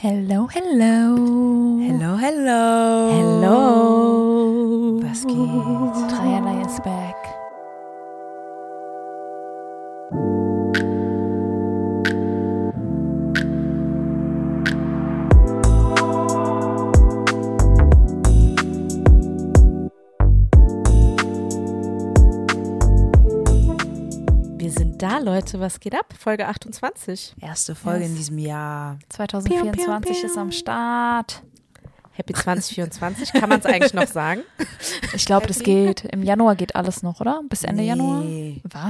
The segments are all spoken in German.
Hello, hello. Hello, hello. Hello. Was geht? Dreierlei is back. Da, Leute. Was geht ab? Folge 28. Erste Folge Yes. in diesem Jahr. 2024 Pium, pium, ist am Start. Happy 2024. Kann man es eigentlich noch sagen? Ich glaube, das geht. Im Januar geht alles noch, oder? Bis Ende Nee. Januar?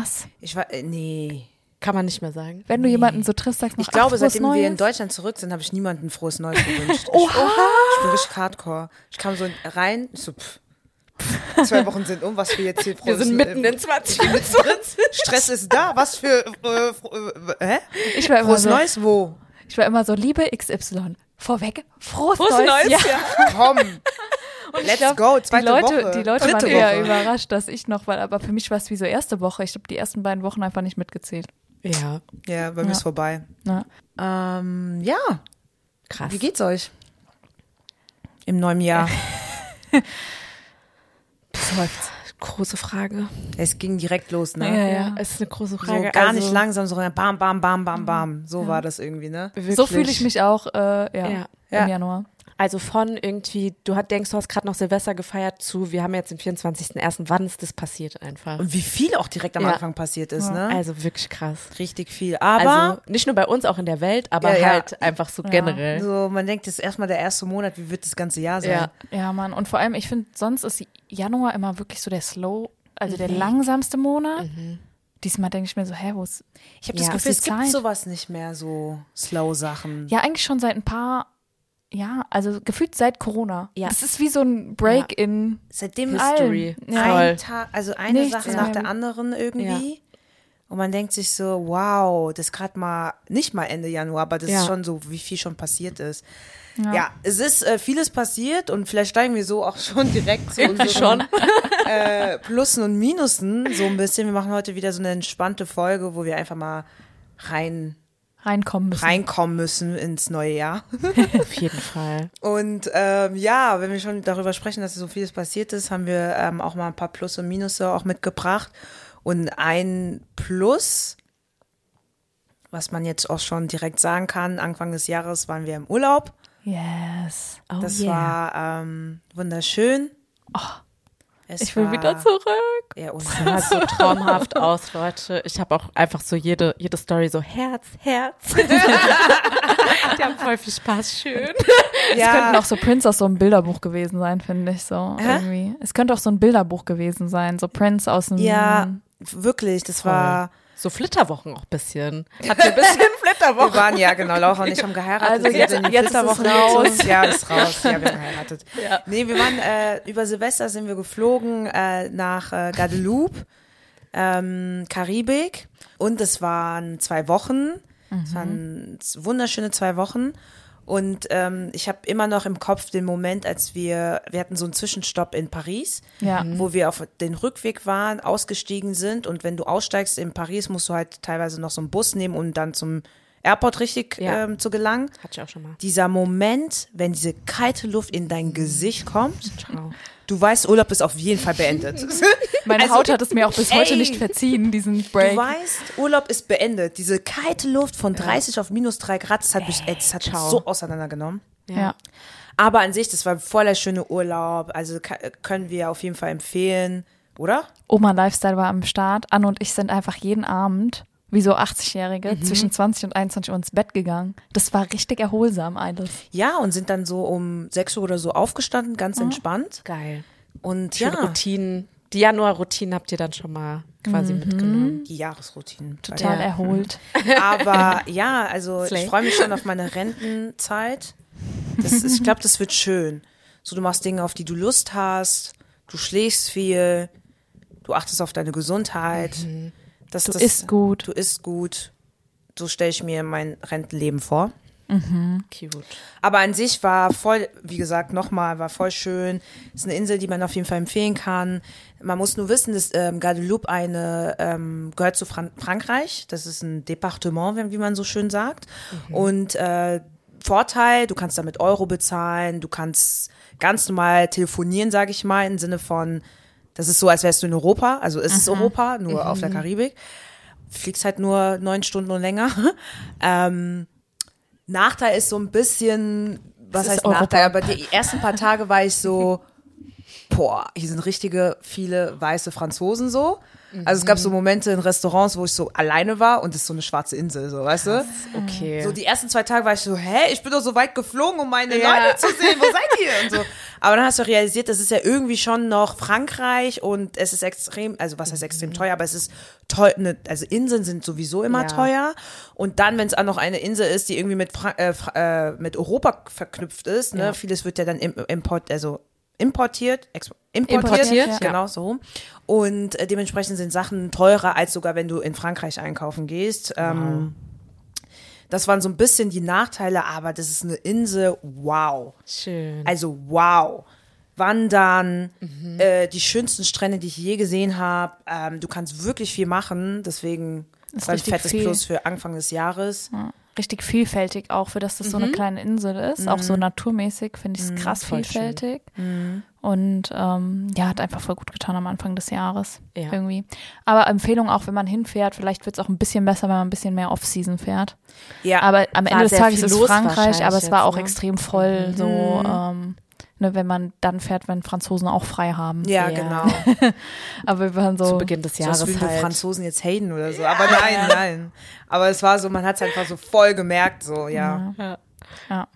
Was? Ich war, äh, nee. Kann man nicht mehr sagen. Wenn du jemanden so triffst, sagst du Ich glaube, seitdem wir in Neues? Deutschland zurück sind, habe ich niemandem frohes Neues gewünscht. Oha! Ich, ich bin richtig hardcore. Ich kam so rein, so, pff, zwei Wochen sind um, was wir jetzt hier Wir sind mitten in 2024. Stress ist da, was für, äh, äh, hä? Ich war immer Frohes so, Neues, wo? ich war immer so, liebe XY, vorweg, frohes, Frohes Neues. Neues, Ja. ja. Komm. Und Let's glaub, go, die zweite Leute, Woche. Die Leute Dritte waren eher Woche. überrascht, dass ich noch war, aber für mich war es wie so erste Woche. Ich habe die ersten beiden Wochen einfach nicht mitgezählt. Ja, Ja, bei mir Ja. ist vorbei. Ja. Ähm, ja, krass. wie geht's euch? Im neuen Jahr. Seufzt. Große Frage. Es ging direkt los, Ja, ne? ja. es ist eine große So Frage. gar also, nicht langsam, so bam, bam, bam, bam, bam. So war das irgendwie, ne? Wirklich. So fühle ich mich auch äh, ja, Ja. Ja. im Januar. Also von irgendwie, du hat, denkst, du hast gerade noch Silvester gefeiert zu, wir haben jetzt den 24.01. Wann ist das passiert einfach? Und wie viel auch direkt am Ja. Anfang passiert ist, ne? Also wirklich krass. Richtig viel. Aber also nicht nur bei uns, auch in der Welt, aber Ja, ja. halt einfach so generell. so, man denkt, das ist erstmal der erste Monat, wie wird das ganze Jahr sein? Ja. Ja, Mann. Und vor allem, ich finde, sonst ist Januar immer wirklich so der slow, also der langsamste Monat. Diesmal denke ich mir so, hä, wo ist. Ich habe Ja. das Gefühl, es gibt Zeit. sowas nicht mehr, so Slow-Sachen. Ja, eigentlich schon seit ein paar, ja, also gefühlt seit Corona. Ja. Das ist wie so ein Break in Seitdem History. allem. Ja. Ein Tag, also eine Nichts Sache nach der anderen irgendwie. Und man denkt sich so, wow, das ist gerade mal, nicht mal Ende Januar, aber das Ja. ist schon so, wie viel schon passiert ist. Ja, es ist äh, vieles passiert und vielleicht steigen wir so auch schon direkt zu unseren äh, Plussen und Minusen so ein bisschen. Wir machen heute wieder so eine entspannte Folge, wo wir einfach mal rein Reinkommen müssen. reinkommen müssen ins neue Jahr. Auf jeden Fall. Und ähm, ja, wenn wir schon darüber sprechen, dass so vieles passiert ist, haben wir ähm, auch mal ein paar Plus und Minusse auch mitgebracht. Und ein Plus, was man jetzt auch schon direkt sagen kann, Anfang des Jahres waren wir im Urlaub. Yes. Oh Das yeah. war ähm, wunderschön. Es Ich will war wieder zurück. Ja, und sah so traumhaft aus, Leute. Ich habe auch einfach so jede, jede Story so Herz, Herz. Die haben voll viel Spaß, schön. Es könnte auch so Prince aus so einem Bilderbuch gewesen sein, finde ich so. Irgendwie. Es könnte auch so ein Bilderbuch gewesen sein. So Prince aus einem. ja, wirklich, das war. So Flitterwochen auch ein bisschen. Hat ein bisschen Wir Flitterwochen. waren ja genau, Laura und ich haben geheiratet. Also wir sind jetzt- jetzt ist Flitterwochen raus. gezogen. Ja, ist raus. Ja, wir haben geheiratet. Ja. Nee, wir waren äh, über Silvester sind wir geflogen äh, nach äh, Guadeloupe, ähm, Karibik und es waren zwei Wochen. Es waren wunderschöne zwei Wochen. Und ähm, ich habe immer noch im Kopf den Moment, als wir, wir hatten so einen Zwischenstopp in Paris, Ja. wo wir auf den Rückweg waren, ausgestiegen sind. Und wenn du aussteigst in Paris, musst du halt teilweise noch so einen Bus nehmen, um dann zum Airport richtig Ja. ähm, zu gelangen. Hatte ich auch schon mal. Dieser Moment, wenn diese kalte Luft in dein Gesicht kommt, Ciao. du weißt, Urlaub ist auf jeden Fall beendet. Meine Also, Haut hat es mir auch bis heute ey. nicht verziehen, diesen Break. Du weißt, Urlaub ist beendet. Diese kalte Luft von 30 auf minus 3 Grad, das hat mich ey, das hat mich so auseinandergenommen. ja. Aber an sich, das war voll der schöne Urlaub. Also können wir auf jeden Fall empfehlen, oder? Oma Lifestyle war am Start. Anne und ich sind einfach jeden Abend, wie so 80-Jährige, Mhm. zwischen 20 und 21 Uhr ins Bett gegangen. Das war richtig erholsam alles. Ja, und sind dann so um 6 Uhr oder so aufgestanden, ganz entspannt. Geil. Und Schöne ja, Routinen. Die Januar-Routinen habt ihr dann schon mal quasi Mhm. mitgenommen. die Jahresroutinen. Total Ja. erholt. Aber ja, also Slay. ich freue mich schon auf meine Rentenzeit. Das ist, ich glaube, das wird schön. So, du machst Dinge, auf die du Lust hast, du schläfst viel, du achtest auf deine Gesundheit. Das, Du das, isst gut. Du isst gut. So stelle ich mir mein Rentenleben vor. Cute. Aber an sich war voll, wie gesagt, nochmal, war voll schön. Ist eine Insel, die man auf jeden Fall empfehlen kann. Man muss nur wissen, dass ähm, Guadeloupe eine ähm, gehört zu Fran Frankreich. Das ist ein Departement, wie wie man so schön sagt. Und äh, Vorteil, du kannst damit Euro bezahlen, du kannst ganz normal telefonieren, sage ich mal, im Sinne von, das ist so, als wärst du in Europa, also es ist Europa, nur auf der Karibik. Fliegst halt nur neun Stunden und länger. ähm, Nachteil ist so ein bisschen, was ist heißt. Nachteil, aber die ersten paar Tage war ich so, boah, hier sind richtige viele weiße Franzosen so. Also es gab so Momente in Restaurants, wo ich so alleine war und es ist so eine schwarze Insel, so, weißt du? Okay. So die ersten zwei Tage war ich so, hä, ich bin doch so weit geflogen, um meine Ja. Leute zu sehen, wo seid ihr? Und so. Aber dann hast du realisiert, das ist ja irgendwie schon noch Frankreich und es ist extrem, also was heißt extrem teuer, aber es ist teuer, ne, also Inseln sind sowieso immer Ja. teuer. Und dann, wenn es auch noch eine Insel ist, die irgendwie mit, Fra äh, äh, mit Europa verknüpft ist, ne, Ja. vieles wird ja dann im, import, also importiert, importiert, Importiert, ja. genau so. Und äh, dementsprechend sind Sachen teurer, als sogar wenn du in Frankreich einkaufen gehst. Ähm, das waren so ein bisschen die Nachteile, aber das ist eine Insel, wow. Schön. Also wow. Wandern, Mhm. äh, die schönsten Strände, die ich je gesehen habe. Ähm, du kannst wirklich viel machen, deswegen Ist war ein fettes viel. Plus für Anfang des Jahres. Ja, richtig vielfältig auch, für das das so Mhm. eine kleine Insel ist. Auch so naturmäßig finde ich es krass voll schön. vielfältig. Mhm. Und ähm, ja, hat einfach voll gut getan am Anfang des Jahres. Ja. Irgendwie. Aber Empfehlung auch, wenn man hinfährt, vielleicht wird es auch ein bisschen besser, wenn man ein bisschen mehr Off-Season fährt. Ja, Aber am Ende des Tages ist los Frankreich, aber es war jetzt, auch ne? extrem voll, so ähm, ne, wenn man dann fährt, wenn Franzosen auch frei haben. ja, Ja. genau. Aber wir waren so. Zu Beginn des So, als Jahres wir halt. Franzosen jetzt haten oder so. Aber nein, nein. Aber es war so, man hat es einfach so voll gemerkt, so, ja. Ja. Ja.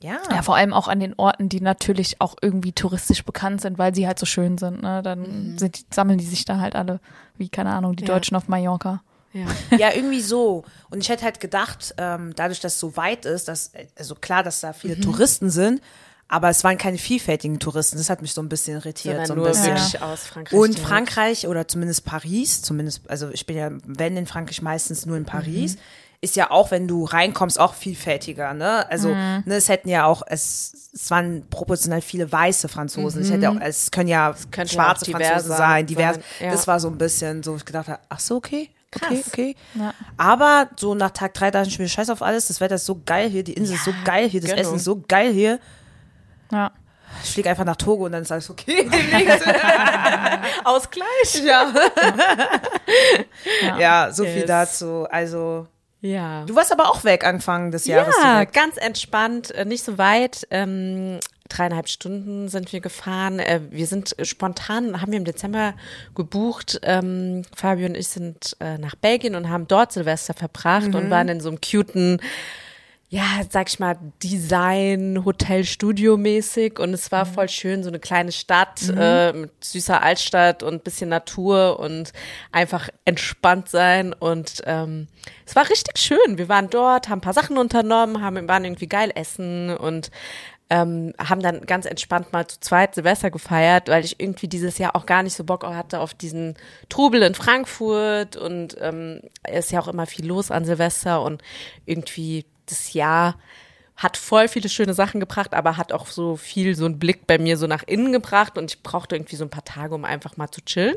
Ja. Ja, vor allem auch an den Orten, die natürlich auch irgendwie touristisch bekannt sind, weil sie halt so schön sind. Ne? Dann sind die, sammeln die sich da halt alle, wie, keine Ahnung, die Ja. Deutschen auf Mallorca. Ja. Ja, irgendwie so. Und ich hätte halt gedacht, ähm, dadurch, dass es so weit ist, dass, also klar, dass da viele Touristen sind, aber es waren keine vielfältigen Touristen. Das hat mich so ein bisschen irritiert. So ein bisschen. wirklich aus Frankreich. Und. Frankreich oder zumindest Paris, zumindest, also ich bin ja, wenn in Frankreich meistens nur in Paris, ist ja auch, wenn du reinkommst, auch vielfältiger, ne? Also, ne, es hätten ja auch, es, es waren proportional viele weiße Franzosen. Es hätte auch, es können ja ja schwarze auch divers Franzosen sein, divers. sein, ja. Das war so ein bisschen so, ich gedacht habe, ach so, okay. Okay, Krass. okay. Ja. Aber so nach Tag drei dachte ich mir, scheiß auf alles, das Wetter ist so geil hier, die Insel ist so geil hier, das genau. Essen ist so geil hier. Ja. Ich fliege einfach nach Togo und dann ist alles okay. Ausgleich. ja. Ja. ja, so viel Yes. dazu. Also, Ja. du warst aber auch weg Anfang des Jahres Ja, ganz entspannt, äh, nicht so weit. Ähm, dreieinhalb Stunden sind wir gefahren. Äh, wir sind spontan, haben wir im Dezember gebucht. Ähm, Fabio und ich sind äh, nach Belgien und haben dort Silvester verbracht und waren in so einem cuten, ja, sag ich mal, Design, Hotel, Studio mäßig. Und es war voll schön, so eine kleine Stadt äh, mit süßer Altstadt und bisschen Natur und einfach entspannt sein. Und ähm, es war richtig schön. Wir waren dort, haben ein paar Sachen unternommen, haben, waren irgendwie geil essen und ähm, haben dann ganz entspannt mal zu zweit Silvester gefeiert, weil ich irgendwie dieses Jahr auch gar nicht so Bock hatte auf diesen Trubel in Frankfurt und ähm, es ist ja auch immer viel los an Silvester und irgendwie das Jahr hat voll viele schöne Sachen gebracht, aber hat auch so viel so einen Blick bei mir so nach innen gebracht und ich brauchte irgendwie so ein paar Tage, um einfach mal zu chillen.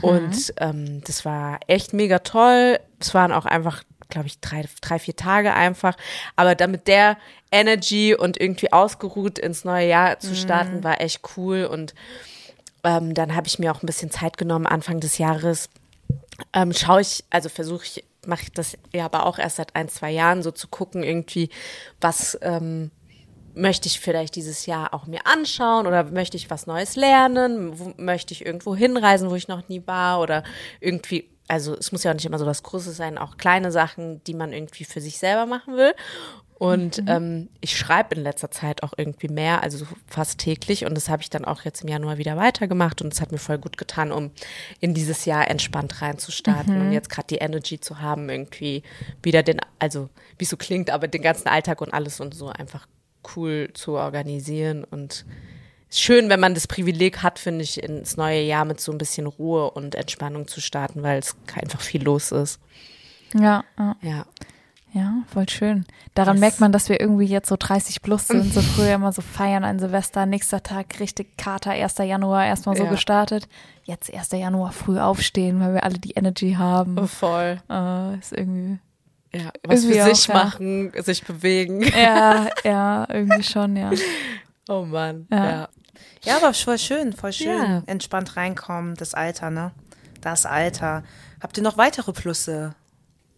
Und ähm, das war echt mega toll. Es waren auch einfach, glaube ich, drei, drei, vier Tage einfach. Aber dann mit der Energy und irgendwie ausgeruht ins neue Jahr zu starten, war echt cool. Und ähm, dann habe ich mir auch ein bisschen Zeit genommen, Anfang des Jahres ähm, schaue ich, also versuche ich, mache ich das ja aber auch erst seit ein, zwei Jahren, so zu gucken, irgendwie, was ähm, möchte ich vielleicht dieses Jahr auch mir anschauen oder möchte ich was Neues lernen, wo, möchte ich irgendwo hinreisen, wo ich noch nie war oder irgendwie, also es muss ja auch nicht immer so was Großes sein, auch kleine Sachen, die man irgendwie für sich selber machen will. Und ähm, ich schreibe in letzter Zeit auch irgendwie mehr, also fast täglich. Und das habe ich dann auch jetzt im Januar wieder weitergemacht. Und es hat mir voll gut getan, um in dieses Jahr entspannt reinzustarten und jetzt gerade die Energy zu haben, irgendwie wieder den, also wie es so klingt, aber den ganzen Alltag und alles und so einfach cool zu organisieren. Und ist schön, wenn man das Privileg hat, finde ich, ins neue Jahr mit so ein bisschen Ruhe und Entspannung zu starten, weil es einfach viel los ist. Ja, ja, Ja. Ja, voll schön. Daran Yes. merkt man, dass wir irgendwie jetzt so 30 plus sind, so früher immer so feiern an Silvester, nächster Tag richtig Kater, 1. Januar erstmal so Ja. gestartet. Jetzt 1. Januar früh aufstehen, weil wir alle die Energy haben. Voll. Äh, ist irgendwie Ja, was für Irgendwie sich auch, ja. machen, sich bewegen. Ja, ja, irgendwie schon, ja. Oh Mann. Ja. Ja. Ja, aber voll schön, voll schön. Ja. Entspannt reinkommen, das Alter, ne? Das Alter. Habt ihr noch weitere Plusse?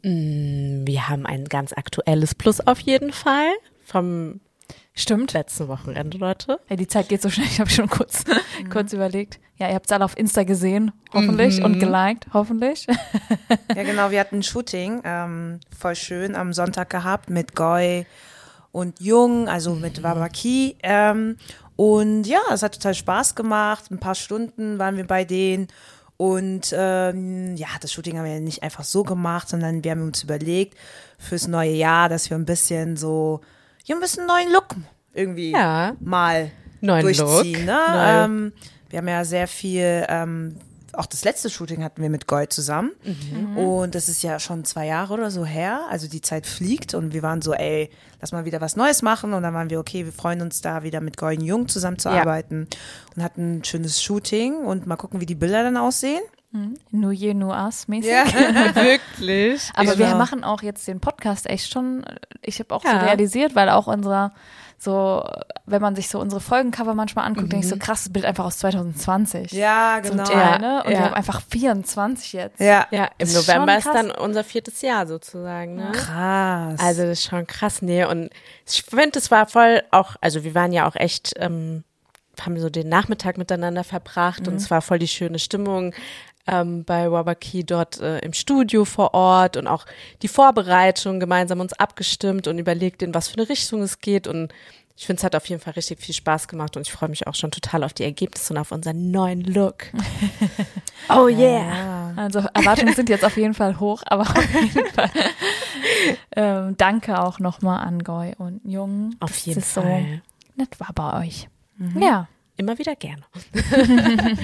Wir haben ein ganz aktuelles Plus auf jeden Fall vom Stimmt. letzten Wochenende, Leute. Ja, die Zeit geht so schnell, ich habe schon kurz, kurz überlegt. Ja, ihr habt es alle auf Insta gesehen, hoffentlich, und geliked, hoffentlich. Ja, genau, wir hatten ein Shooting, ähm, voll schön, am Sonntag gehabt mit Goy und Jung, also mit Wabaki. Ähm, und ja, es hat total Spaß gemacht. Ein paar Stunden waren wir bei denen. Und ähm, ja, das Shooting haben wir nicht einfach so gemacht, sondern wir haben uns überlegt fürs neue Jahr, dass wir ein bisschen so, ja, ein bisschen neuen Look irgendwie Ja. mal Neuen durchziehen. Look. Ne? Ähm, wir haben ja sehr viel, ähm, auch das letzte Shooting hatten wir mit Goy zusammen. Mhm. Und das ist ja schon zwei Jahre oder so her. Also die Zeit fliegt und wir waren so, ey, lass mal wieder was Neues machen. Und dann waren wir, okay, wir freuen uns da wieder mit Goy und Jung zusammenzuarbeiten. Und hatten ein schönes Shooting und mal gucken, wie die Bilder dann aussehen. Nur je, nur us mäßig. Wirklich? Aber wir Genau. machen auch jetzt den Podcast echt schon, ich habe auch Ja. so realisiert, weil auch unser, so, wenn man sich so unsere Folgencover manchmal anguckt, denke ich so, krasses Bild einfach aus 2020. Ja, Zum genau. Teil, Ja, ne? Und ja. wir haben einfach 24 jetzt. Ja. Ja, im Ist November ist krass. dann unser viertes Jahr sozusagen. Ne? Krass. Also das ist schon krass, nee. Und ich finde, es war voll auch, also wir waren ja auch echt, ähm, haben so den Nachmittag miteinander verbracht und es war voll die schöne Stimmung ähm, bei Wabaki dort äh, im Studio vor Ort und auch die Vorbereitung gemeinsam uns abgestimmt und überlegt, in was für eine Richtung es geht und ich finde, es hat auf jeden Fall richtig viel Spaß gemacht und ich freue mich auch schon total auf die Ergebnisse und auf unseren neuen Look. oh yeah. Also Erwartungen sind jetzt auf jeden Fall hoch, aber auf jeden Fall. ähm, danke auch nochmal an Goy und Jung. Auf jeden es Fall. so nett war bei euch. Ja. Immer wieder gerne.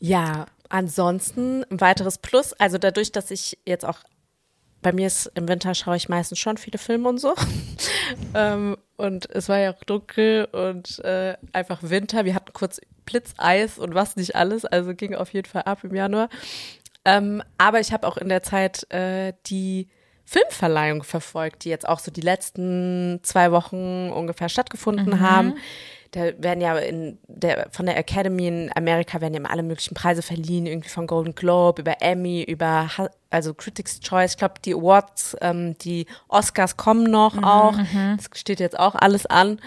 ja, ansonsten ein weiteres Plus, also dadurch, dass ich jetzt auch bei mir ist im Winter schaue ich meistens schon viele Filme und so. ähm, und es war ja auch dunkel und äh, einfach Winter. Wir hatten kurz Blitzeis und was nicht alles, also ging auf jeden Fall ab im Januar. Ähm, aber ich habe auch in der Zeit äh, die Filmverleihung verfolgt, die jetzt auch so die letzten zwei Wochen ungefähr stattgefunden haben. Da werden ja in der, von der Academy in Amerika werden ja immer alle möglichen Preise verliehen, irgendwie von Golden Globe über Emmy, über also Critics Choice. Ich glaube, die Awards, ähm, die Oscars kommen noch auch. Das steht jetzt auch alles an.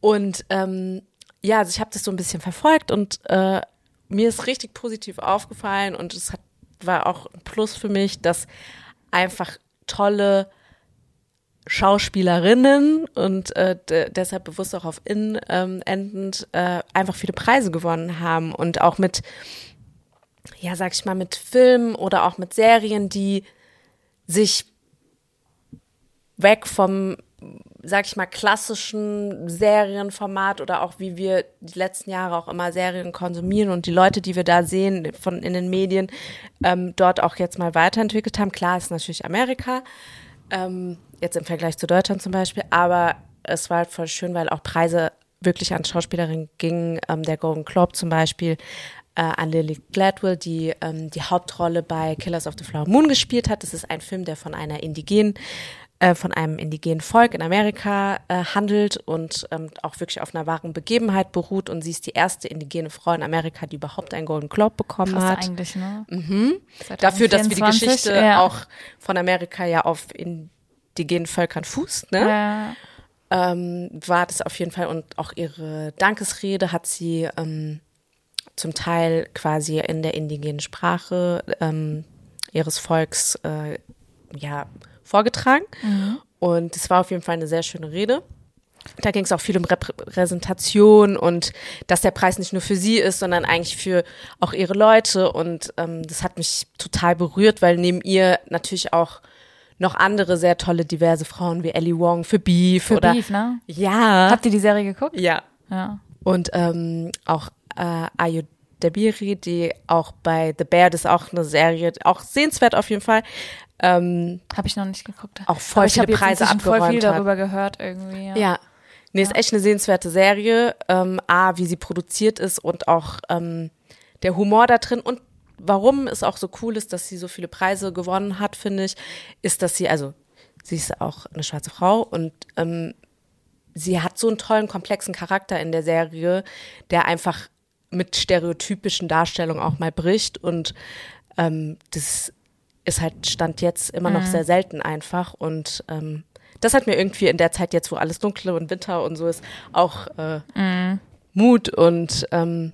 Und ähm, ja, also ich habe das so ein bisschen verfolgt und äh, mir ist richtig positiv aufgefallen und es hat, war auch ein Plus für mich, dass einfach tolle Schauspielerinnen und äh, de- deshalb bewusst auch auf in ähm, endend äh, einfach viele Preise gewonnen haben und auch mit ja sag ich mal mit Filmen oder auch mit Serien, die sich weg vom sag ich mal klassischen Serienformat oder auch wie wir die letzten Jahre auch immer Serien konsumieren und die Leute, die wir da sehen von in den Medien, ähm, dort auch jetzt mal weiterentwickelt haben. Klar ist natürlich Amerika, ähm, jetzt im Vergleich zu Deutschland zum Beispiel, aber es war halt voll schön, weil auch Preise wirklich an Schauspielerinnen gingen. Ähm, der Golden Globe zum Beispiel äh, an Lily Gladwell, die ähm, die Hauptrolle bei Killers of the Flower Moon gespielt hat. Das ist ein Film, der von einer indigenen äh, von einem indigenen Volk in Amerika äh, handelt und ähm, auch wirklich auf einer wahren Begebenheit beruht. Und sie ist die erste indigene Frau in Amerika, die überhaupt einen Golden Globe bekommen Krass hat. eigentlich, ne? Dafür, dass wir die 2024, Geschichte ja. auch von Amerika ja auf indigenen Völkern fußt, ne? Ja. ähm, war das auf jeden Fall und auch ihre Dankesrede hat sie ähm, zum Teil quasi in der indigenen Sprache ähm, ihres Volks äh, ja vorgetragen und es war auf jeden Fall eine sehr schöne Rede. Da ging es auch viel um Repräsentation und dass der Preis nicht nur für sie ist, sondern eigentlich für auch ihre Leute. Und ähm, das hat mich total berührt, weil neben ihr natürlich auch noch andere sehr tolle, diverse Frauen wie Ellie Wong für Beef Für oder Beef, ne? ja, Habt ihr die Serie geguckt? ja Ja. und ähm, auch äh, Ayo Dabiri, die auch bei The Bear, das ist auch eine Serie, auch sehenswert auf jeden Fall. Ähm, Habe ich noch nicht geguckt. Auch voll Aber ich viele jetzt Preise inzwischen voll viel abgeräumt hat. darüber gehört irgendwie. Ja. Ja. Nee, ist echt eine sehenswerte Serie. Ähm, A, wie sie produziert ist und auch ähm, der Humor da drin. Und warum es auch so cool ist, dass sie so viele Preise gewonnen hat, finde ich, ist, dass sie, also Sie ist auch eine schwarze Frau und ähm, sie hat so einen tollen, komplexen Charakter in der Serie, der einfach mit stereotypischen Darstellungen auch mal bricht und ähm, das ist halt Stand jetzt immer noch mhm. sehr selten einfach und ähm, das hat mir irgendwie in der Zeit jetzt, wo alles dunkle und Winter und so ist, auch äh, mhm. Mut und ähm,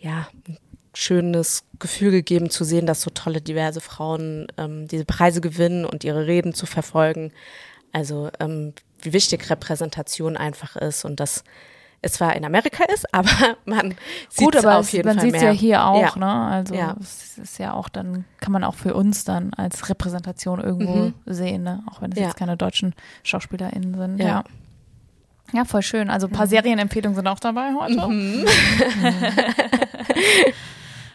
ja, ein schönes Gefühl gegeben zu sehen, dass so tolle, diverse Frauen ähm, diese Preise gewinnen und ihre Reden zu verfolgen. Also ähm, wie wichtig Repräsentation einfach ist und das es zwar in Amerika ist, aber man sieht aber auf jeden man Fall sieht es ja hier auch, ja. ne? Also ja. es ist ja auch dann kann man auch für uns dann als Repräsentation irgendwo mhm. sehen, ne? Auch wenn es ja. jetzt keine deutschen SchauspielerInnen sind. Ja. ja. voll schön. Also ein paar mhm. Serienempfehlungen sind auch dabei heute. Mhm.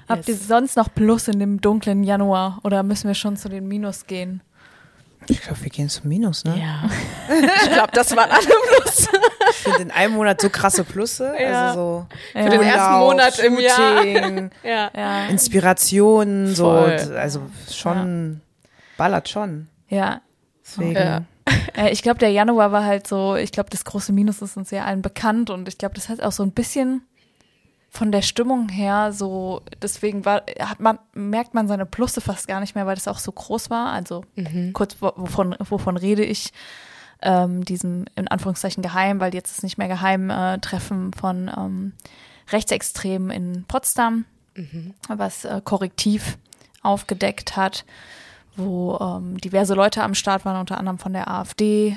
Habt yes. ihr sonst noch Plus in dem dunklen Januar oder müssen wir schon zu den Minus gehen? Ich glaube, wir gehen zum Minus, ne? Ja. Ich glaube, das waren alle Plus. Ich finde in einem Monat so krasse Plusse. Ja. Also so für ja. den ersten Monat im Jahr. Ja. ja. Inspirationen, so. Also schon, ballert schon. Ja. Deswegen. Ja. Äh, ich glaube, der Januar war halt so, ich glaube, das große Minus ist uns ja allen bekannt und ich glaube, das hat auch so ein bisschen von der Stimmung her so, deswegen war, hat man, merkt man seine Plusse fast gar nicht mehr, weil das auch so groß war. Also mhm. kurz, wovon, wovon rede ich? Ähm, diesem in Anführungszeichen geheim, weil jetzt ist nicht mehr geheim äh, Treffen von ähm, Rechtsextremen in Potsdam, mhm. was äh, korrektiv aufgedeckt hat, wo ähm, diverse Leute am Start waren, unter anderem von der AfD,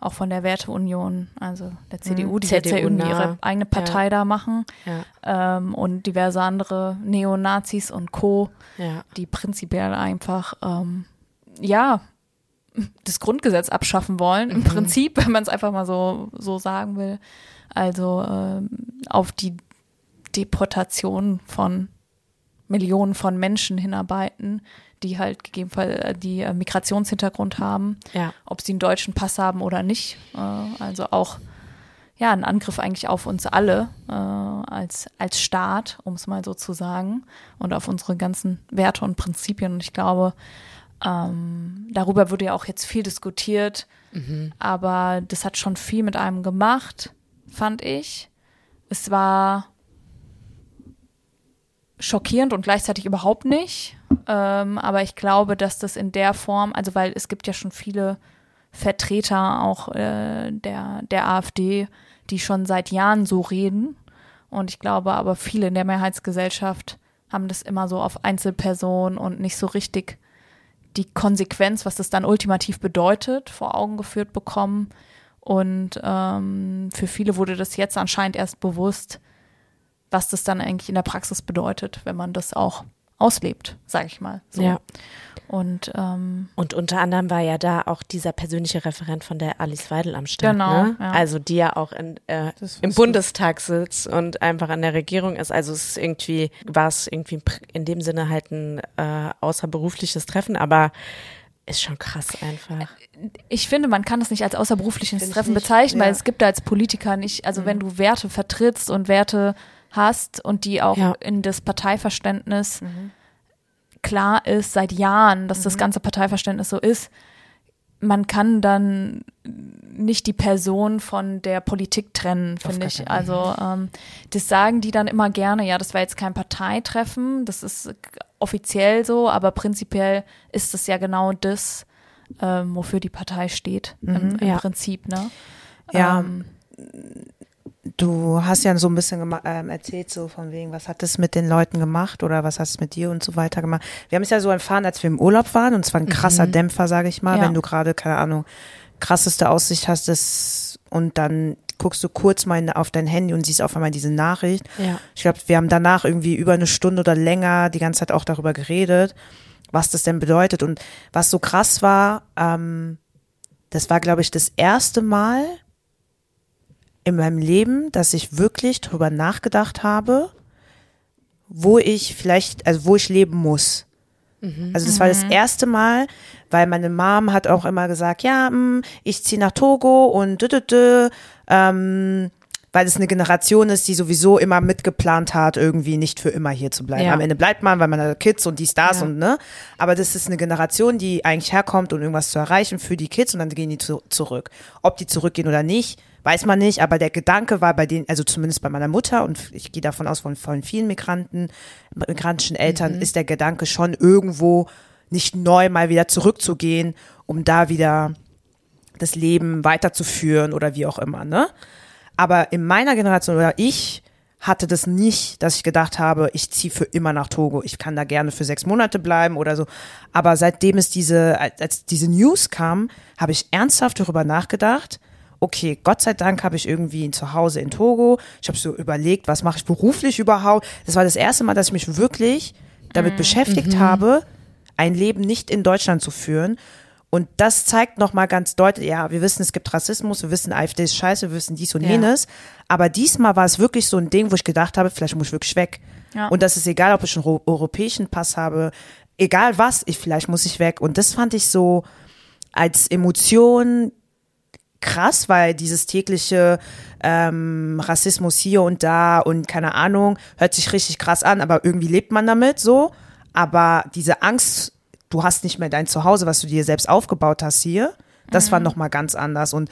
auch von der Werteunion, also der CDU, mhm. die CDU jetzt ja irgendwie ihre eigene Partei ja. da machen ja. ähm, und diverse andere Neonazis und Co., ja. die prinzipiell einfach, ähm, ja, das Grundgesetz abschaffen wollen, im mhm. Prinzip, wenn man es einfach mal so, so sagen will. Also ähm, auf die Deportation von Millionen von Menschen hinarbeiten, die halt gegebenenfalls äh, die äh, Migrationshintergrund haben, ja. ob sie einen deutschen Pass haben oder nicht. Äh, also auch ja ein Angriff eigentlich auf uns alle äh, als als Staat, um es mal so zu sagen, und auf unsere ganzen Werte und Prinzipien. Und ich glaube, ähm, darüber wurde ja auch jetzt viel diskutiert, mhm. aber das hat schon viel mit einem gemacht, fand ich. Es war schockierend und gleichzeitig überhaupt nicht. Ähm, aber ich glaube, dass das in der Form, also weil es gibt ja schon viele Vertreter auch äh, der, der AfD, die schon seit Jahren so reden. Und ich glaube aber viele in der Mehrheitsgesellschaft haben das immer so auf Einzelpersonen und nicht so richtig die Konsequenz, was das dann ultimativ bedeutet, vor Augen geführt bekommen. Und ähm, für viele wurde das jetzt anscheinend erst bewusst, was das dann eigentlich in der Praxis bedeutet, wenn man das auch auslebt, sage ich mal. So. Ja. Und, ähm, und unter anderem war ja da auch dieser persönliche Referent von der Alice Weidel am Start. Genau. Ne? Ja. Also die ja auch in, äh, im Bundestag sitzt und einfach an der Regierung ist. Also es ist irgendwie, war es irgendwie in dem Sinne halt ein äh, außerberufliches Treffen, aber ist schon krass einfach. Ich finde, man kann es nicht als außerberufliches Treffen bezeichnen, ja. weil es gibt da als Politiker nicht, also mhm. wenn du Werte vertrittst und Werte hast und die auch ja. in das Parteiverständnis mhm. klar ist seit Jahren, dass mhm. das ganze Parteiverständnis so ist, man kann dann nicht die Person von der Politik trennen, finde ich. Also ähm, das sagen die dann immer gerne, ja, das war jetzt kein Parteitreffen, das ist offiziell so, aber prinzipiell ist es ja genau das, ähm, wofür die Partei steht, mhm, im, im ja. Prinzip, ne? Ja. Ähm, du hast ja so ein bisschen ähm, erzählt, so von wegen, was hat das mit den Leuten gemacht oder was hat es mit dir und so weiter gemacht. Wir haben es ja so erfahren, als wir im Urlaub waren und zwar ein krasser mhm. Dämpfer, sage ich mal, ja. wenn du gerade, keine Ahnung, krasseste Aussicht hast das, und dann guckst du kurz mal auf dein Handy und siehst auf einmal diese Nachricht. Ja. Ich glaube, wir haben danach irgendwie über eine Stunde oder länger die ganze Zeit auch darüber geredet, was das denn bedeutet und was so krass war, ähm, das war, glaube ich, das erste Mal, in meinem Leben, dass ich wirklich drüber nachgedacht habe, wo ich vielleicht, also wo ich leben muss. Mhm. Also das war das mhm. erste Mal, weil meine Mom hat auch immer gesagt, ja, hm, ich ziehe nach Togo und dü, dü, dü, ähm, weil es eine Generation ist, die sowieso immer mitgeplant hat, irgendwie nicht für immer hier zu bleiben. Ja. Am Ende bleibt man, weil man hat Kids und die Stars Ja. und ne. Aber das ist eine Generation, die eigentlich herkommt, um irgendwas zu erreichen für die Kids und dann gehen die zu, zurück. Ob die zurückgehen oder nicht, weiß man nicht. Aber der Gedanke war bei denen, also zumindest bei meiner Mutter und ich gehe davon aus von, von vielen Migranten, migrantischen Eltern, ist der Gedanke schon irgendwo nicht neu mal wieder zurückzugehen, um da wieder das Leben weiterzuführen oder wie auch immer, ne? Aber in meiner Generation oder ich hatte das nicht, dass ich gedacht habe, ich ziehe für immer nach Togo. Ich kann da gerne für sechs Monate bleiben oder so. Aber seitdem es diese, als diese News kam, habe ich ernsthaft darüber nachgedacht. Okay, Gott sei Dank habe ich irgendwie ein Zuhause in Togo. Ich habe so überlegt, was mache ich beruflich überhaupt. Das war das erste Mal, dass ich mich wirklich damit beschäftigt habe, ein Leben nicht in Deutschland zu führen. Und das zeigt nochmal ganz deutlich, ja, wir wissen, es gibt Rassismus, wir wissen, AfD ist scheiße, wir wissen dies und Ja. jenes. Aber diesmal war es wirklich so ein Ding, wo ich gedacht habe, vielleicht muss ich wirklich weg. Ja. Und das ist egal, ob ich einen ro- europäischen Pass habe, egal was, ich, vielleicht muss ich weg. Und das fand ich so als Emotion krass, weil dieses tägliche ähm, Rassismus hier und da und keine Ahnung, hört sich richtig krass an, aber irgendwie lebt man damit so. Aber diese Angst, du hast nicht mehr dein Zuhause, was du dir selbst aufgebaut hast hier, das war nochmal ganz anders. Und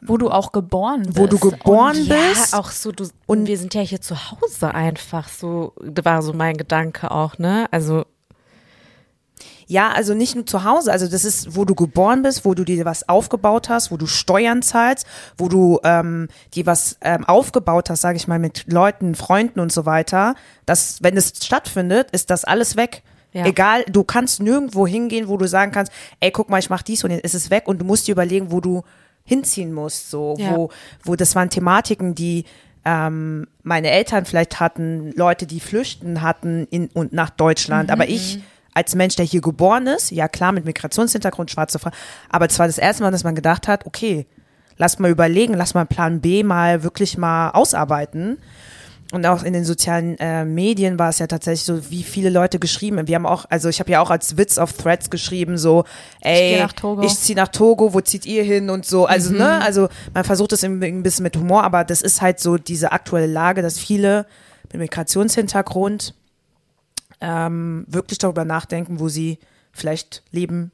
Wo du auch geboren bist. wo du geboren Und bist. Ja, auch so, du, und wir sind ja hier zu Hause einfach so, war so mein Gedanke auch, ne? Also, Ja, also nicht nur zu Hause, also das ist, wo du geboren bist, wo du dir was aufgebaut hast, wo du Steuern zahlst, wo du ähm, dir was ähm, aufgebaut hast, sage ich mal, mit Leuten, Freunden und so weiter. Das, wenn es stattfindet, ist das alles weg. Ja. Egal, du kannst nirgendwo hingehen, wo du sagen kannst, ey, guck mal, ich mach dies und jetzt ist es weg und du musst dir überlegen, wo du hinziehen musst, so, Ja. wo, wo das waren Thematiken, die ähm, meine Eltern vielleicht hatten, Leute, die flüchten hatten in, und nach Deutschland, aber ich als Mensch, der hier geboren ist, ja klar, mit Migrationshintergrund, schwarze Frau, aber es war das erste Mal, dass man gedacht hat, okay, lass mal überlegen, lass mal Plan B mal wirklich mal ausarbeiten. Und auch in den sozialen äh, Medien war es ja tatsächlich so, wie viele Leute geschrieben. Wir haben auch, also ich habe ja auch als Witz auf Threads geschrieben, so, ey, Togo. ich ziehe nach Togo, wo zieht ihr hin und so. Also, ne, also man versucht es ein bisschen mit Humor, aber das ist halt so diese aktuelle Lage, dass viele mit Migrationshintergrund ähm, wirklich darüber nachdenken, wo sie vielleicht leben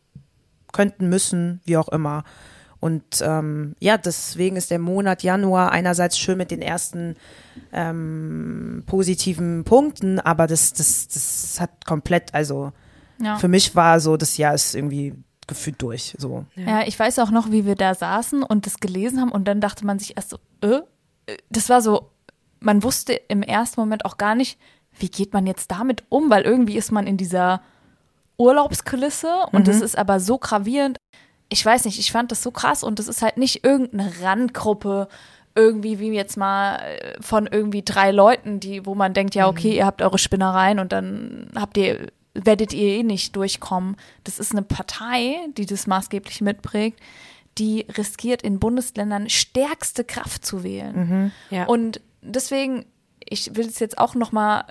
könnten, müssen, wie auch immer. Und ähm, ja, deswegen ist der Monat Januar einerseits schön mit den ersten ähm, positiven Punkten, aber das, das, das hat komplett, also Ja. für mich war so, das Jahr ist irgendwie gefühlt durch. So. Ja, ich weiß auch noch, wie wir da saßen und das gelesen haben und dann dachte man sich erst so, äh, äh, das war so, man wusste im ersten Moment auch gar nicht, wie geht man jetzt damit um, weil irgendwie ist man in dieser Urlaubskulisse und das ist aber so gravierend. Ich weiß nicht, ich fand das so krass und das ist halt nicht irgendeine Randgruppe irgendwie wie jetzt mal äh, von irgendwie drei Leuten, die wo man denkt, ja, okay, ihr habt eure Spinnereien und dann habt ihr werdet ihr eh nicht durchkommen. Das ist eine Partei, die das maßgeblich mitprägt, die riskiert in Bundesländern stärkste Kraft zu wählen. ja. Und deswegen, ich will es jetzt auch noch mal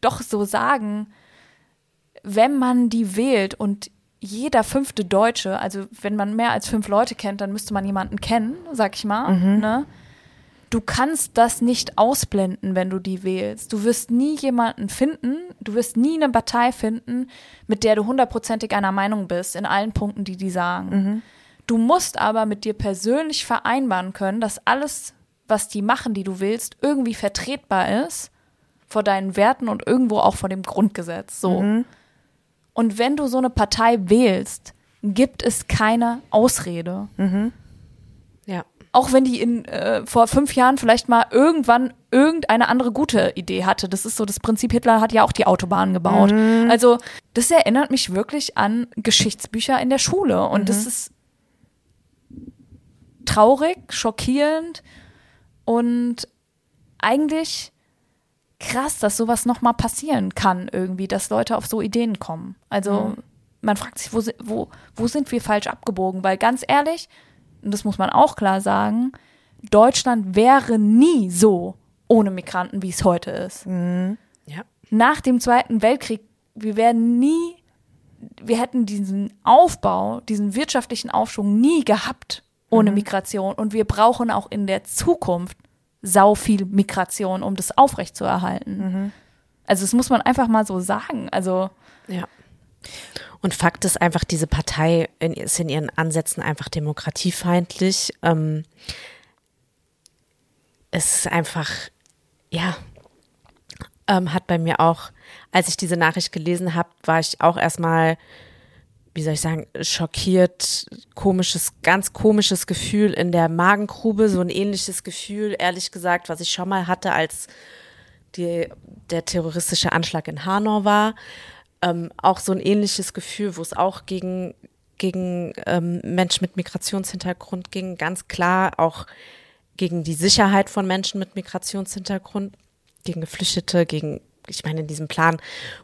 doch so sagen, wenn man die wählt und jeder fünfte Deutsche, also wenn man mehr als fünf Leute kennt, dann müsste man jemanden kennen, sag ich mal. Ne? Du kannst das nicht ausblenden, wenn du die wählst. Du wirst nie jemanden finden, du wirst nie eine Partei finden, mit der du hundertprozentig einer Meinung bist, in allen Punkten, die die sagen. Du musst aber mit dir persönlich vereinbaren können, dass alles, was die machen, die du willst, irgendwie vertretbar ist vor deinen Werten und irgendwo auch vor dem Grundgesetz. So. Und wenn du so eine Partei wählst, gibt es keine Ausrede. ja. Auch wenn die in, äh, vor fünf Jahren vielleicht mal irgendwann irgendeine andere gute Idee hatte. Das ist so das Prinzip, Hitler hat ja auch die Autobahn gebaut. Also das erinnert mich wirklich an Geschichtsbücher in der Schule. Und das ist traurig, schockierend und eigentlich krass, dass sowas nochmal passieren kann irgendwie, dass Leute auf so Ideen kommen. Also man fragt sich, wo, wo, wo sind wir falsch abgebogen? Weil ganz ehrlich, und das muss man auch klar sagen, Deutschland wäre nie so ohne Migranten, wie es heute ist. Ja. Nach dem Zweiten Weltkrieg, wir wären nie, wir hätten diesen Aufbau, diesen wirtschaftlichen Aufschwung nie gehabt ohne mhm. Migration. Und wir brauchen auch in der Zukunft sau viel Migration, um das aufrechtzuerhalten. Mhm. Also das muss man einfach mal so sagen. Also ja. Und Fakt ist einfach, diese Partei ist in ihren Ansätzen einfach demokratiefeindlich. Ähm, es ist einfach, ja, ähm, hat bei mir auch, als ich diese Nachricht gelesen habe, war ich auch erstmal, wie soll ich sagen, schockiert, komisches, ganz komisches Gefühl in der Magengrube, so ein ähnliches Gefühl, ehrlich gesagt, was ich schon mal hatte, als die, der terroristische Anschlag in Hanau war. Ähm, auch so ein ähnliches Gefühl, wo es auch gegen, gegen ähm, Menschen mit Migrationshintergrund ging, ganz klar auch gegen die Sicherheit von Menschen mit Migrationshintergrund, gegen Geflüchtete, gegen ich meine, in diesem Plan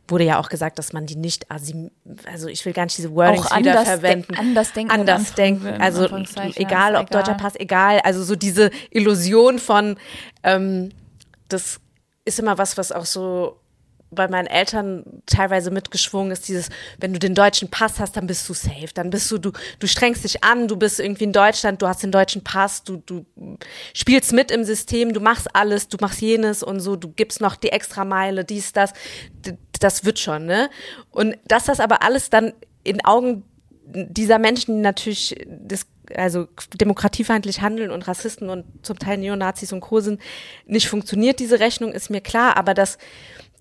wurde ja auch gesagt, dass man die nicht also ich will gar nicht diese Wordings auch wieder verwenden. De anders denken. Anders denken. Also egal, ob egal. deutscher Pass, egal. Also so diese Illusion von, ähm, das ist immer was, was auch so bei meinen Eltern teilweise mitgeschwungen ist, dieses, wenn du den deutschen Pass hast, dann bist du safe. Dann bist du, du, du strengst dich an, du bist irgendwie in Deutschland, du hast den deutschen Pass, du, du spielst mit im System, du machst alles, du machst jenes und so, du gibst noch die extra Meile, dies, das, das wird schon, ne? Und dass das aber alles dann in Augen dieser Menschen, die natürlich das also demokratiefeindlich handeln und Rassisten und zum Teil Neonazis und Co. sind, nicht funktioniert, diese Rechnung, ist mir klar, aber dass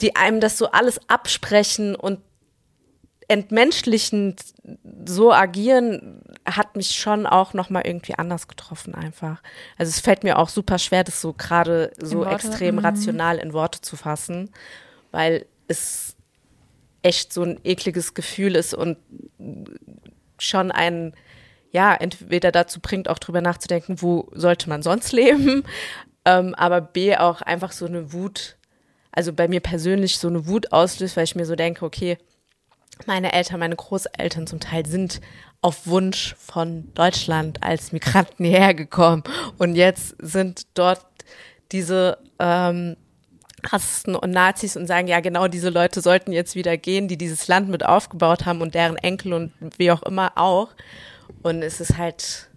die einem das so alles absprechen und entmenschlichend so agieren, hat mich schon auch nochmal irgendwie anders getroffen einfach. Also es fällt mir auch super schwer, das so gerade so extrem mhm. rational in Worte zu fassen, weil es echt so ein ekliges Gefühl ist und schon ein, ja, entweder dazu bringt, auch drüber nachzudenken, wo sollte man sonst leben, ähm, aber B auch einfach so eine Wut also bei mir persönlich so eine Wut auslöst, weil ich mir so denke, okay, meine Eltern, meine Großeltern zum Teil sind auf Wunsch von Deutschland als Migranten hierher gekommen und jetzt sind dort diese ähm, Rassisten und Nazis und sagen, ja, genau diese Leute sollten jetzt wieder gehen, die dieses Land mit aufgebaut haben und deren Enkel und wie auch immer auch. Und es ist halt,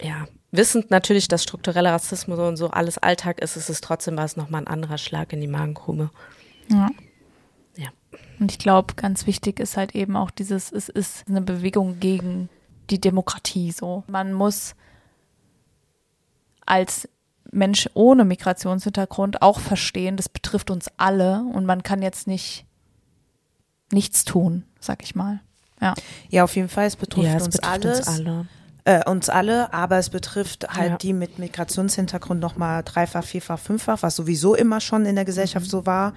ja, wissend natürlich, dass struktureller Rassismus und so alles Alltag ist, ist es trotzdem was nochmal ein anderer Schlag in die Magengrube. Ja. Ja. Und ich glaube, ganz wichtig ist halt eben auch dieses, es ist eine Bewegung gegen die Demokratie so. Man muss als Mensch ohne Migrationshintergrund auch verstehen, das betrifft uns alle und man kann jetzt nicht nichts tun, sag ich mal. Ja. Ja, auf jeden Fall, es betrifft, ja, es uns, betrifft alles. uns alle äh, uns alle, aber es betrifft halt ja. die mit Migrationshintergrund nochmal dreifach, vierfach, fünffach, was sowieso immer schon in der Gesellschaft mhm. so war.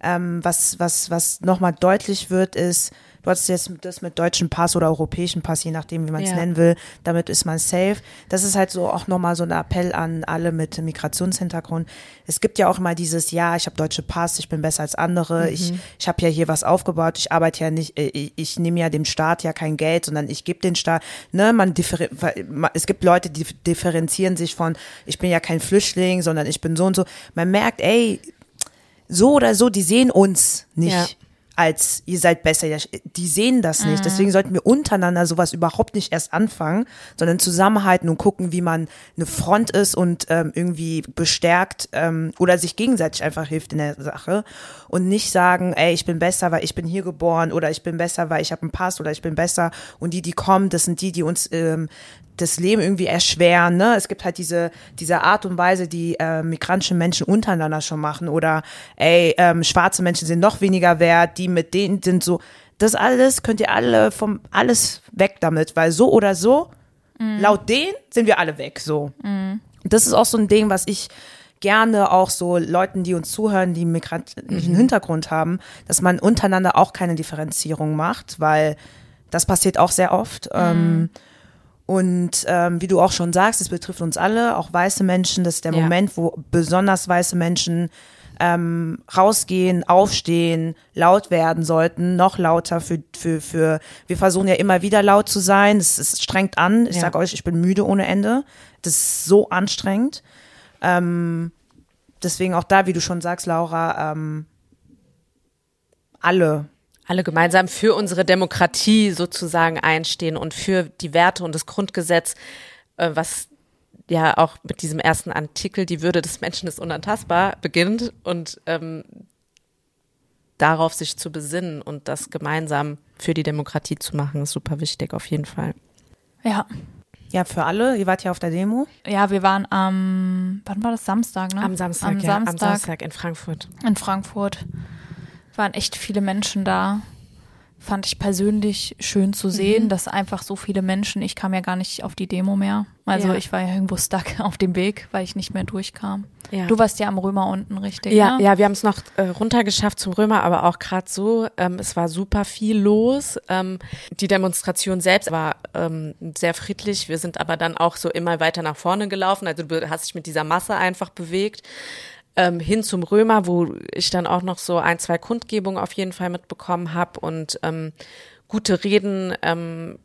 Ähm, was was, was nochmal deutlich wird, ist, Du hattest jetzt das mit deutschem Pass oder europäischen Pass, je nachdem, wie man es ja. nennen will. Damit ist man safe. Das ist halt so auch nochmal so ein Appell an alle mit Migrationshintergrund. Es gibt ja auch mal dieses, ja, ich habe deutsche Pass, ich bin besser als andere, mhm. ich, ich habe ja hier was aufgebaut, ich arbeite ja nicht, ich, äh, ich nehme ja dem Staat ja kein Geld, sondern ich gebe den Staat, ne, man es gibt Leute, die differenzieren sich von, ich bin ja kein Flüchtling, sondern ich bin so und so. Man merkt, ey, so oder so, die sehen uns nicht. Ja als ihr seid besser. Die sehen das nicht. Mhm. Deswegen sollten wir untereinander sowas überhaupt nicht erst anfangen, sondern zusammenhalten und gucken, wie man eine Front ist und ähm, irgendwie bestärkt ähm, oder sich gegenseitig einfach hilft in der Sache und nicht sagen, ey, ich bin besser, weil ich bin hier geboren oder ich bin besser, weil ich habe einen Pass oder ich bin besser und die, die kommen, das sind die, die uns ähm, das Leben irgendwie erschweren. Ne? Es gibt halt diese, diese Art und Weise, die äh, migrantische Menschen untereinander schon machen. Oder ey, ähm, schwarze Menschen sind noch weniger wert, die mit denen sind so. Das alles könnt ihr alle vom alles weg damit, weil so oder so, mhm. laut denen sind wir alle weg. So. Mhm. Das ist auch so ein Ding, was ich gerne auch so Leuten, die uns zuhören, die migrantischen mhm. Hintergrund haben, dass man untereinander auch keine Differenzierung macht, weil das passiert auch sehr oft. Ähm, mhm. Und ähm, wie du auch schon sagst, es betrifft uns alle, auch weiße Menschen. Das ist der ja. Moment, wo besonders weiße Menschen ähm, rausgehen, aufstehen, laut werden sollten, noch lauter für, für, für, wir versuchen ja immer wieder laut zu sein. Es, es strengt an. Ich ja. sage euch, ich bin müde ohne Ende. Das ist so anstrengend. Ähm, deswegen auch da, wie du schon sagst, Laura, ähm, alle alle gemeinsam für unsere Demokratie sozusagen einstehen und für die Werte und das Grundgesetz, äh, was ja auch mit diesem ersten Artikel, die Würde des Menschen ist unantastbar, beginnt und ähm, darauf sich zu besinnen und das gemeinsam für die Demokratie zu machen, ist super wichtig, auf jeden Fall. Ja. Ja, für alle. Ihr wart ja auf der Demo. Ja, wir waren am, wann war das? Samstag, ne? Am Samstag, am ja, Samstag am Samstag in Frankfurt. In Frankfurt waren echt viele Menschen da fand ich persönlich schön zu sehen, mhm. dass einfach so viele Menschen, ich kam ja gar nicht auf die Demo mehr. Also ja. ich war ja irgendwo stuck auf dem Weg, weil ich nicht mehr durchkam. Ja. Du warst ja am Römer unten, richtig? Ja, ne? ja, wir haben es noch äh, runtergeschafft zum Römer, aber auch gerade so, ähm, es war super viel los. Ähm, die Demonstration selbst war ähm, sehr friedlich. Wir sind aber dann auch so immer weiter nach vorne gelaufen. Also du hast dich mit dieser Masse einfach bewegt ähm, hin zum Römer, wo ich dann auch noch so ein, zwei Kundgebungen auf jeden Fall mitbekommen habe und ähm, gute Reden ähm,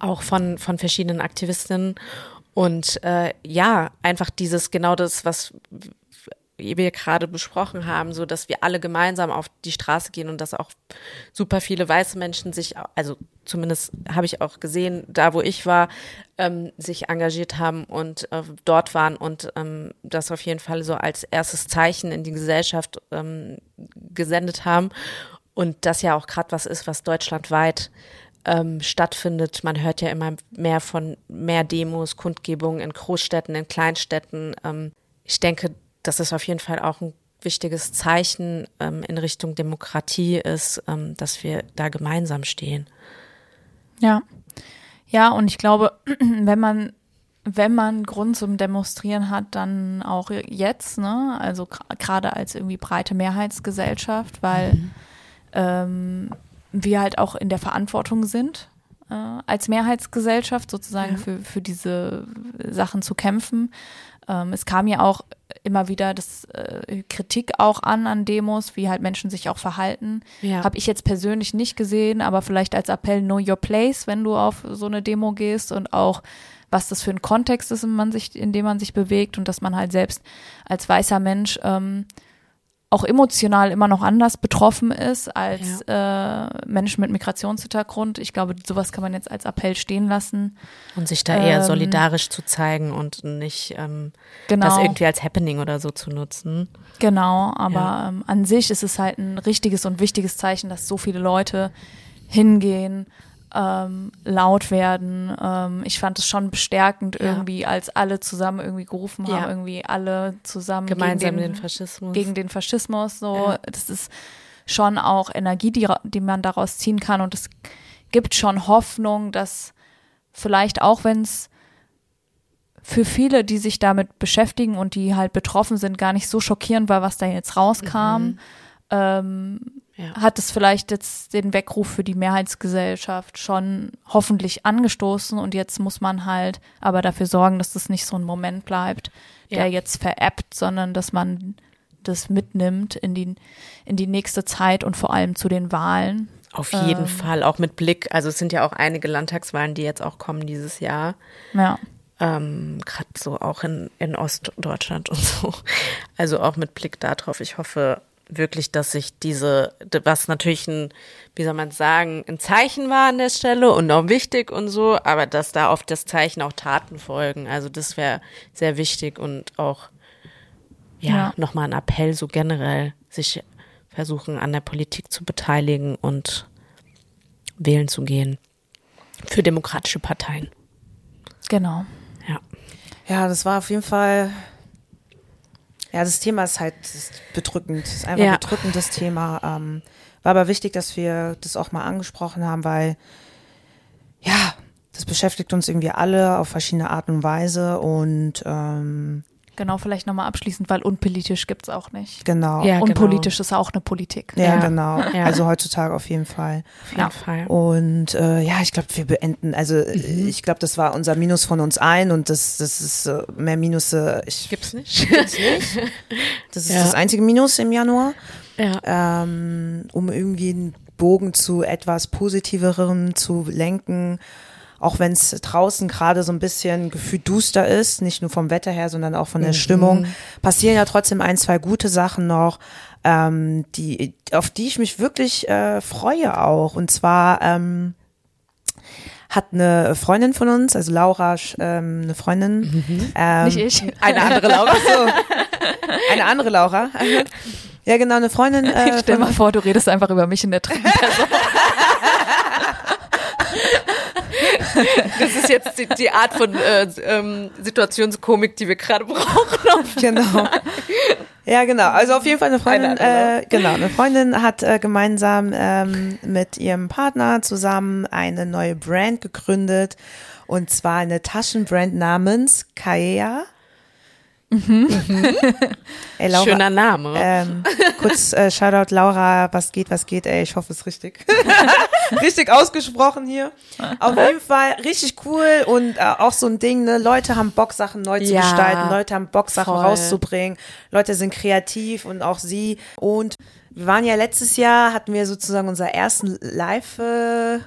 auch von, von verschiedenen Aktivistinnen. Und äh, ja, einfach dieses, genau das, was wir gerade besprochen haben, so dass wir alle gemeinsam auf die Straße gehen und dass auch super viele weiße Menschen sich, also zumindest habe ich auch gesehen, da wo ich war, ähm, sich engagiert haben und äh, dort waren und ähm, das auf jeden Fall so als erstes Zeichen in die Gesellschaft ähm, gesendet haben und das ja auch gerade was ist, was deutschlandweit ähm, stattfindet. Man hört ja immer mehr von mehr Demos, Kundgebungen in Großstädten, in Kleinstädten. Ähm, ich denke, dass es auf jeden Fall auch ein wichtiges Zeichen ähm, in Richtung Demokratie ist, ähm, dass wir da gemeinsam stehen. Ja. Ja, und ich glaube, wenn man wenn man Grund zum Demonstrieren hat, dann auch jetzt, ne? Also gerade als irgendwie breite Mehrheitsgesellschaft, weil mhm. ähm, wir halt auch in der Verantwortung sind, äh, als Mehrheitsgesellschaft sozusagen ja. für, für diese Sachen zu kämpfen. Ähm, es kam ja auch immer wieder das äh, Kritik auch an an Demos, wie halt Menschen sich auch verhalten. Ja. Habe ich jetzt persönlich nicht gesehen, aber vielleicht als Appell Know Your Place, wenn du auf so eine Demo gehst und auch was das für ein Kontext ist, in, man sich, in dem man sich bewegt und dass man halt selbst als weißer Mensch ähm, auch emotional immer noch anders betroffen ist als ja. äh, Menschen mit Migrationshintergrund. Ich glaube, sowas kann man jetzt als Appell stehen lassen. Und sich da eher ähm, solidarisch zu zeigen und nicht ähm, genau. das irgendwie als Happening oder so zu nutzen. Genau, aber ja. ähm, an sich ist es halt ein richtiges und wichtiges Zeichen, dass so viele Leute hingehen ähm, laut werden. Ähm, ich fand es schon bestärkend ja. irgendwie, als alle zusammen irgendwie gerufen haben, ja. irgendwie alle zusammen gemeinsam gegen den, den Faschismus. Gegen den Faschismus. So, ja. das ist schon auch Energie, die, die man daraus ziehen kann. Und es gibt schon Hoffnung, dass vielleicht auch wenn es für viele, die sich damit beschäftigen und die halt betroffen sind, gar nicht so schockierend war, was da jetzt rauskam. Mhm. Ähm, ja. hat es vielleicht jetzt den Weckruf für die Mehrheitsgesellschaft schon hoffentlich angestoßen und jetzt muss man halt aber dafür sorgen, dass das nicht so ein Moment bleibt, der ja. jetzt veräppt, sondern dass man das mitnimmt in die, in die nächste Zeit und vor allem zu den Wahlen. Auf jeden ähm, Fall, auch mit Blick, also es sind ja auch einige Landtagswahlen, die jetzt auch kommen dieses Jahr. Ja. Ähm, Gerade so auch in, in Ostdeutschland und so. Also auch mit Blick darauf. Ich hoffe, wirklich, dass sich diese, was natürlich ein, wie soll man sagen, ein Zeichen war an der Stelle und auch wichtig und so, aber dass da auf das Zeichen auch Taten folgen. Also das wäre sehr wichtig und auch, ja, ja. nochmal ein Appell, so generell sich versuchen, an der Politik zu beteiligen und wählen zu gehen. Für demokratische Parteien. Genau. Ja. Ja, das war auf jeden Fall ja, das Thema ist halt ist bedrückend. Das ist einfach ja. ein bedrückendes Thema. Ähm, war aber wichtig, dass wir das auch mal angesprochen haben, weil ja, das beschäftigt uns irgendwie alle auf verschiedene Art und Weise und ähm, Genau, vielleicht nochmal abschließend, weil unpolitisch gibt es auch nicht. Genau. Ja, Unpolitisch genau. ist auch eine Politik. Ja, ja. genau. Ja. Also heutzutage auf jeden Fall. Auf jeden ja. Fall. Und äh, ja, ich glaube, wir beenden, also mhm. ich glaube, das war unser Minus von uns ein und das, das ist äh, mehr Minusse. Ich, gibt's nicht. Gibt's nicht. Das ist das einzige Minus im Januar. Ja. Ähm, um irgendwie einen Bogen zu etwas Positiverem zu lenken auch wenn es draußen gerade so ein bisschen gefühlt duster ist, nicht nur vom Wetter her, sondern auch von der Stimmung, passieren ja trotzdem ein, zwei gute Sachen noch, ähm, die, auf die ich mich wirklich äh, freue auch. Und zwar ähm, hat eine Freundin von uns, also Laura, ähm, eine Freundin, ähm, Nicht ich. eine andere Laura, so, eine andere Laura. Ja, genau, eine Freundin. Äh, Stell von- mal vor, du redest einfach über mich in der dritten Person. Das ist jetzt die, die Art von äh, ähm, Situationskomik, die wir gerade brauchen. Genau. Ja, genau. Also auf jeden Fall eine Freundin, Eine äh, genau, eine Freundin hat äh, gemeinsam ähm, mit ihrem Partner zusammen eine neue Brand gegründet und zwar eine Taschenbrand namens Kaea. Ey, Laura, Schöner Name. ähm, kurz äh, Shoutout Laura, was geht, was geht, ey, ich hoffe es ist richtig. richtig ausgesprochen hier. Auf jeden Fall richtig cool und äh, auch so ein Ding, ne, Leute haben Bock, Sachen neu zu Ja, gestalten, Leute haben Bock, Sachen voll. rauszubringen, Leute sind kreativ und auch sie und wir waren ja letztes Jahr, hatten wir sozusagen unser ersten Live-Podcast,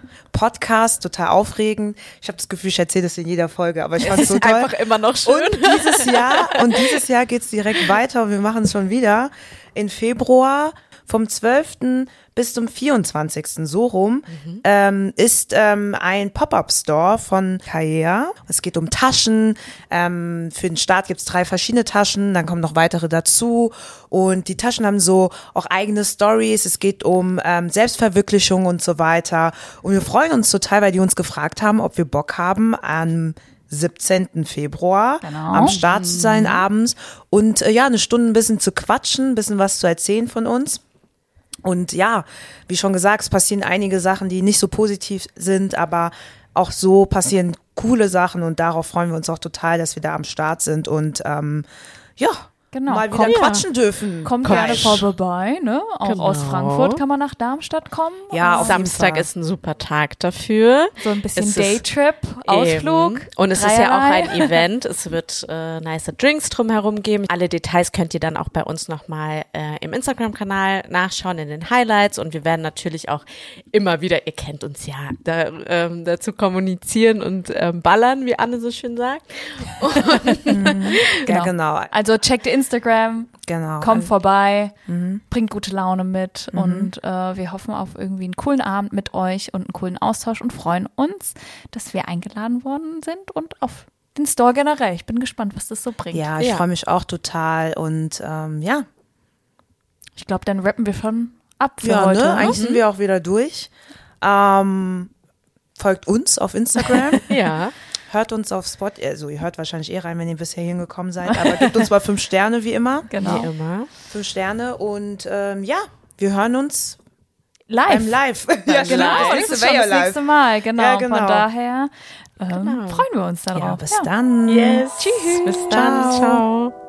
total aufregend. Ich habe das Gefühl, ich erzähle das in jeder Folge, aber ich fand es so toll. Einfach immer noch schön. Und dieses Jahr, und dieses Jahr geht's direkt weiter und wir machen es schon wieder. In Februar vom 12. bis zum 24. so rum ähm, ist ähm, ein Pop-Up-Store von Kaea. Es geht um Taschen. Ähm, für den Start gibt's drei verschiedene Taschen, dann kommen noch weitere dazu. Und die Taschen haben so auch eigene Stories. Es geht um ähm, Selbstverwirklichung und so weiter. Und wir freuen uns total, weil die uns gefragt haben, ob wir Bock haben an 17. Februar Genau. am Start zu sein abends und äh, ja, eine Stunde ein bisschen zu quatschen, ein bisschen was zu erzählen von uns. Und ja, wie schon gesagt, es passieren einige Sachen, die nicht so positiv sind, aber auch so passieren coole Sachen und darauf freuen wir uns auch total, dass wir da am Start sind. Und ähm, ja, Genau. mal wieder Kommt- quatschen dürfen. Kommt Komm. gerne vorbei, ne? Auch Genau. aus Frankfurt kann man nach Darmstadt kommen. Ja, auf Samstag ist ein super Tag dafür. So ein bisschen Es Daytrip, Ausflug. Eben. Und es ist ja auch Dreierlei. ein Event. Es wird äh, nice Drinks drumherum geben. Alle Details könnt ihr dann auch bei uns nochmal äh, im Instagram-Kanal nachschauen in den Highlights. Und wir werden natürlich auch immer wieder, ihr kennt uns ja, da, ähm, dazu kommunizieren und ähm, ballern, wie Anne so schön sagt. Ja, genau, Also checkt Instagram, genau. kommt vorbei, Mhm. bringt gute Laune mit und äh, wir hoffen auf irgendwie einen coolen Abend mit euch und einen coolen Austausch und freuen uns, dass wir eingeladen worden sind und auf den Store generell. Ich bin gespannt, was das so bringt. ja, ich Ja. freue mich auch total und ähm, ja, Ich glaube, dann rappen wir schon ab für ja, heute. ne? ne? Eigentlich sind wir auch wieder durch. Ähm, folgt uns auf Instagram. Ja. Hört uns auf Spot, also ihr hört wahrscheinlich eh rein, wenn ihr bisher hingekommen seid, aber gebt uns mal fünf Sterne wie immer. Genau. Wie immer. Fünf Sterne und ähm, ja, wir hören uns Live. beim Live. ja, Genau, Das das nächste ist wäre schon ja das nächste live. Mal. Genau. Ja, genau. Von daher ähm, Genau. freuen wir uns darauf. Ja, bis dann. Yes. Tschüss. Bis dann. Ciao. Ciao.